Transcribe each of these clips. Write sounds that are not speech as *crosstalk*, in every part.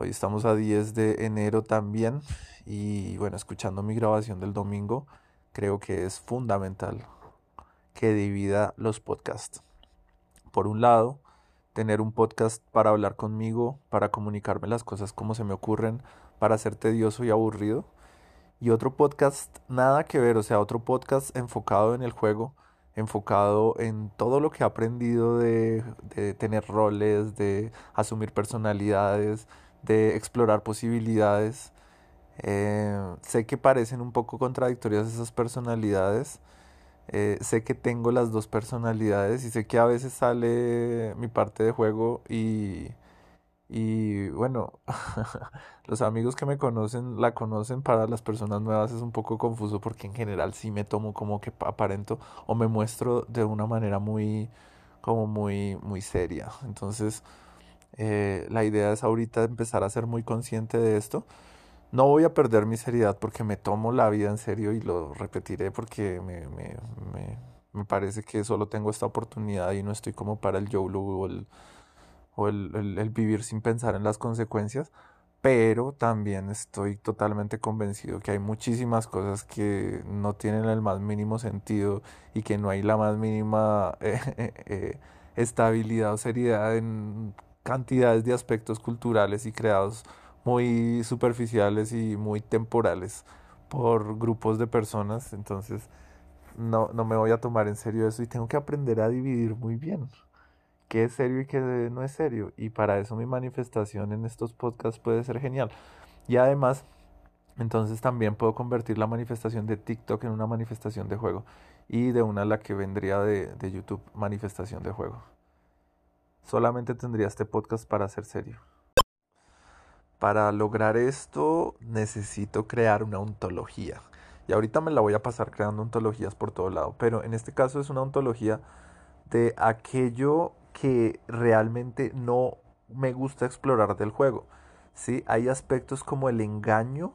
Hoy estamos a 10 de enero también y bueno, escuchando mi grabación del domingo, creo que es fundamental que divida los podcasts. Por un lado, tener un podcast para hablar conmigo, para comunicarme las cosas como se me ocurren, para ser tedioso y aburrido. Y otro podcast nada que ver, o sea, otro podcast enfocado en el juego, enfocado en todo lo que he aprendido de, tener roles, de asumir personalidades, de explorar posibilidades. Eh, sé que parecen un poco contradictorias esas personalidades, eh, sé que tengo las dos personalidades y sé que a veces sale mi parte de juego y, y bueno, *laughs* los amigos que me conocen la conocen, para las personas nuevas es un poco confuso porque en general sí me tomo como que aparento o me muestro de una manera muy, como muy, muy seria. Entonces, eh, la idea es ahorita empezar a ser muy consciente de esto. No voy a perder mi seriedad porque me tomo la vida en serio y lo repetiré porque me, me, me, me parece que solo tengo esta oportunidad y no estoy como para el YOLO o el, o el, el, vivir sin pensar en las consecuencias. Pero también estoy totalmente convencido que hay muchísimas cosas que no tienen el más mínimo sentido y que no hay la más mínima *laughs* eh, eh, estabilidad o seriedad en cantidades de aspectos culturales y creados muy superficiales y muy temporales por grupos de personas, entonces no, no me voy a tomar en serio eso y tengo que aprender a dividir muy bien qué es serio y qué no es serio. Y para eso mi manifestación en estos podcasts puede ser genial. Y además, entonces también puedo convertir la manifestación de TikTok en una manifestación de juego. Y de una la que vendría de, de YouTube, manifestación de juego. Solamente tendría este podcast para ser serio. Para lograr esto necesito crear una ontología. Y ahorita me la voy a pasar creando ontologías por todo lado. Pero en este caso es una ontología de aquello que realmente no me gusta explorar del juego. ¿sí? Hay aspectos como el engaño,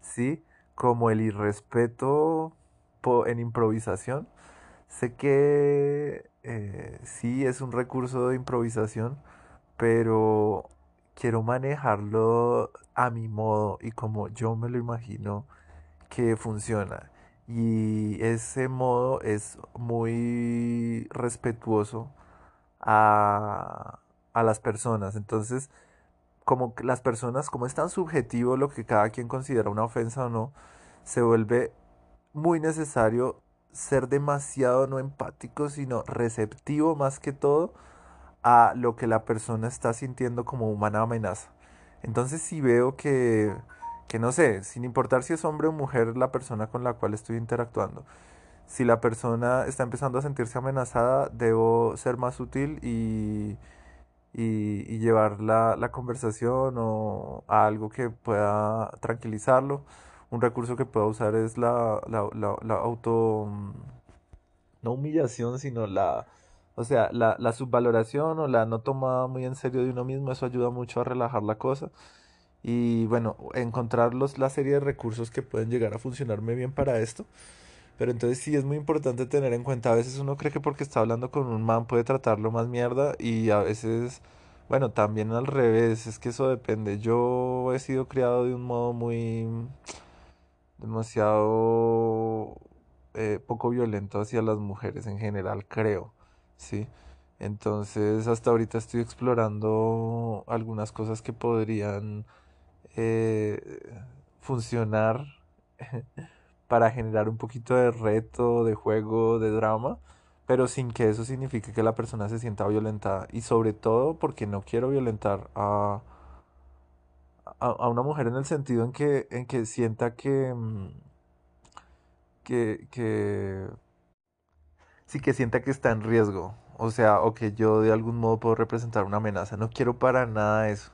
¿sí? como el irrespeto en improvisación. Sé que eh, sí es un recurso de improvisación, pero quiero manejarlo a mi modo y como yo me lo imagino que funciona. Y ese modo es muy respetuoso a, a las personas. Entonces, como las personas, como es tan subjetivo lo que cada quien considera una ofensa o no, se vuelve muy necesario ser demasiado no empático, sino receptivo más que todo a lo que la persona está sintiendo como humana amenaza. Entonces si veo que, que no sé, sin importar si es hombre o mujer la persona con la cual estoy interactuando, si la persona está empezando a sentirse amenazada, debo ser más útil y, y, llevar la, la, conversación o a algo que pueda tranquilizarlo. Un recurso que pueda usar es la, la, la, auto, no humillación, sino la o sea, la, la subvaloración o la no tomada muy en serio de uno mismo, eso ayuda mucho a relajar la cosa. Y bueno, encontrar la serie de recursos que pueden llegar a funcionarme bien para esto. Pero entonces sí es muy importante tener en cuenta, a veces uno cree que porque está hablando con un man puede tratarlo más mierda y a veces, bueno, también al revés, es que eso depende. Yo he sido criado de un modo muy demasiado eh, poco violento hacia las mujeres en general, creo. ¿sí? Entonces hasta ahorita estoy explorando algunas cosas que podrían eh, funcionar *laughs* para generar un poquito de reto, de juego, de drama, pero sin que eso signifique que la persona se sienta violentada y sobre todo porque no quiero violentar a, a, una mujer en el sentido en que, en que sienta que, mm, que, que sí que sienta que está en riesgo, o sea, o que yo de algún modo puedo representar una amenaza. No quiero para nada eso.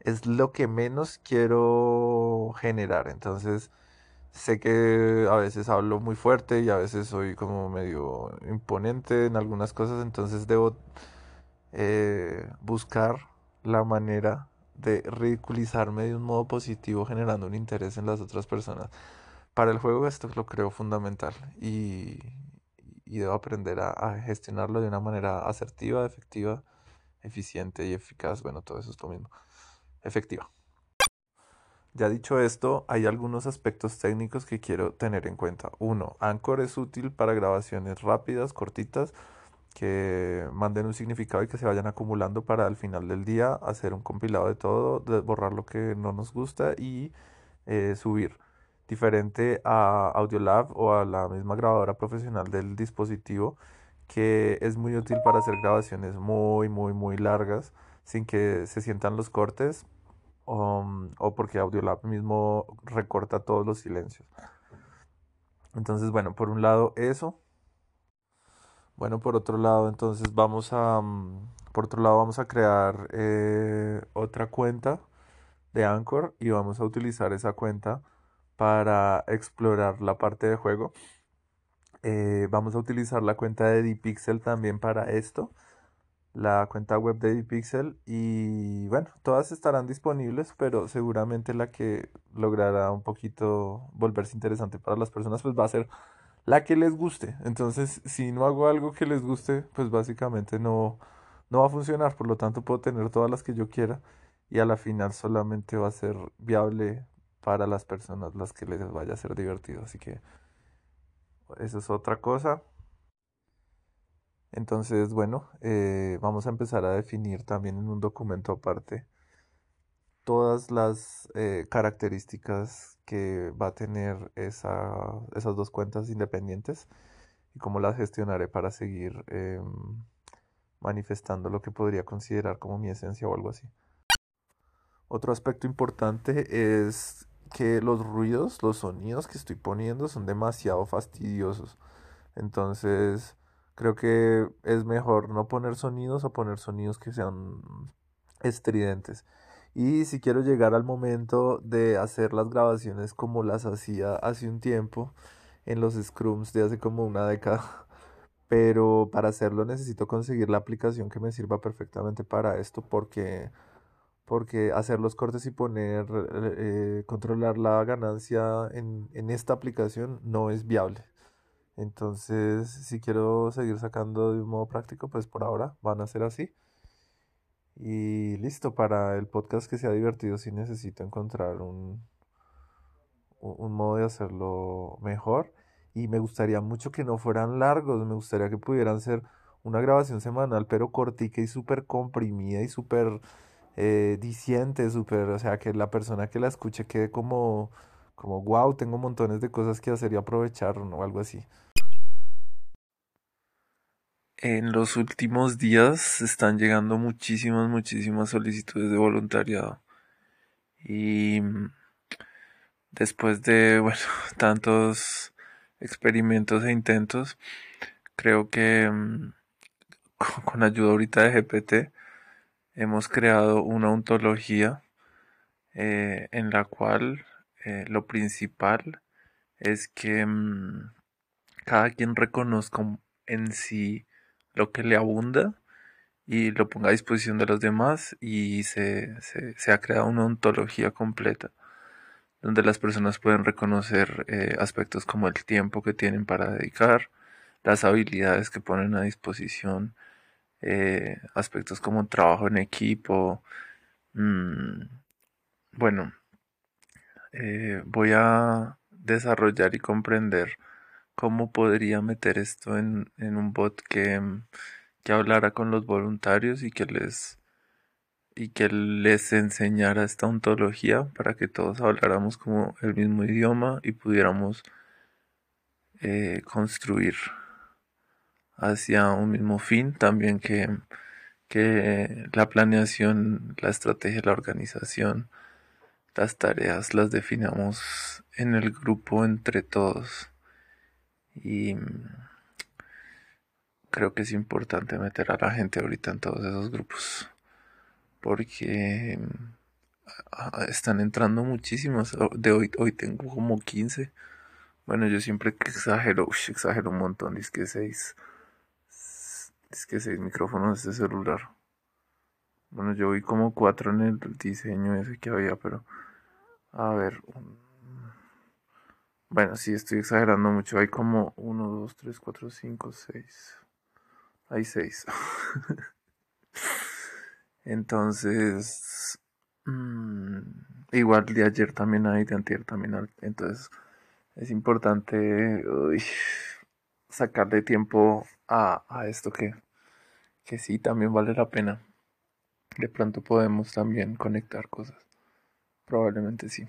Es lo que menos quiero generar. Entonces, sé que a veces hablo muy fuerte y a veces soy como medio imponente en algunas cosas, entonces debo eh, buscar la manera de ridiculizarme de un modo positivo generando un interés en las otras personas. Para el juego esto lo creo fundamental y, y debo aprender a, gestionarlo de una manera asertiva, efectiva, eficiente y eficaz. Bueno, todo eso es lo mismo. efectiva. Ya dicho esto, hay algunos aspectos técnicos que quiero tener en cuenta. Uno, Anchor es útil para grabaciones rápidas, cortitas, que manden un significado y que se vayan acumulando para al final del día hacer un compilado de todo, de borrar lo que no nos gusta y eh, subir. Diferente a Audiolab o a la misma grabadora profesional del dispositivo, que es muy útil para hacer grabaciones muy, muy, muy largas sin que se sientan los cortes o, o porque Audiolab mismo recorta todos los silencios. Entonces, bueno, por un lado eso. Bueno, por otro lado, entonces vamos a, mm, por otro lado vamos a crear eh, otra cuenta de Anchor y vamos a utilizar esa cuenta para explorar la parte de juego. Eh, vamos a utilizar la cuenta de Dpixel también para esto, la cuenta web de Dpixel y bueno, todas estarán disponibles, pero seguramente la que logrará un poquito volverse interesante para las personas pues va a ser la que les guste. Entonces, si no hago algo que les guste, pues básicamente no, no va a funcionar. Por lo tanto, puedo tener todas las que yo quiera y a la final solamente va a ser viable para las personas las que les vaya a ser divertido. Así que eso es otra cosa. Entonces, bueno, eh, vamos a empezar a definir también en un documento aparte todas las eh, características que va a tener esa, esas dos cuentas independientes y cómo las gestionaré para seguir em, manifestando lo que podría considerar como mi esencia o algo así. Otro aspecto importante es que los ruidos, los sonidos que estoy poniendo son demasiado fastidiosos. Entonces, creo que es mejor no poner sonidos o poner sonidos que sean estridentes. Y si quiero llegar al momento de hacer las grabaciones como las hacía hace un tiempo en los scrums de hace como una década. *laughs* Pero para hacerlo necesito conseguir la aplicación que me sirva perfectamente para esto porque porque hacer los cortes y poner, eh, controlar la ganancia en, en, esta aplicación no es viable. Entonces, si quiero seguir sacando de un modo práctico, pues por ahora van a ser así. Y listo, para el podcast que sea divertido, sí necesito encontrar un, un modo de hacerlo mejor. Y me gustaría mucho que no fueran largos, me gustaría que pudieran ser una grabación semanal, pero cortica y súper comprimida y súper eh, diciente, súper, o sea, que la persona que la escuche quede como, como, wow, tengo montones de cosas que hacer y aprovechar o algo así. En los últimos días están llegando muchísimas, muchísimas solicitudes de voluntariado. Y después de, *laughs* bueno, tantos experimentos e intentos, creo que mm, con ayuda ahorita de GPT hemos creado una ontología eh, en la cual eh, lo principal es que mm, cada quien reconozca en sí lo que le abunda y lo ponga a disposición de los demás y se, se, ha creado una ontología completa donde las personas pueden reconocer eh, aspectos como el tiempo que tienen para dedicar, las habilidades que ponen a disposición, eh, aspectos como trabajo en equipo. Mm, bueno, eh, voy a desarrollar y comprender cómo podría meter esto en, un bot que, que hablara con los voluntarios y que les y que les enseñara esta ontología para que todos habláramos como el mismo idioma y pudiéramos eh, construir hacia un mismo fin, también que, que la planeación, la estrategia, la organización, las tareas las definamos en el grupo entre todos. Y creo que es importante meter a la gente ahorita en todos esos grupos. Porque ah, están entrando muchísimos. De hoy, hoy tengo como 15. Bueno, yo siempre exagero, exagero un montón, es que 6. Es que seis micrófonos de este celular. Bueno, yo vi como cuatro en el diseño ese que había, pero... A ver... Bueno, sí, estoy exagerando mucho. Hay como uno, dos, tres, cuatro, cinco, seis. Hay seis. *laughs* Entonces... Mm, igual de ayer también hay, de antier también hay. Entonces es importante uy, sacarle tiempo a, a esto que, que sí también vale la pena. De pronto podemos también conectar cosas. Probablemente sí.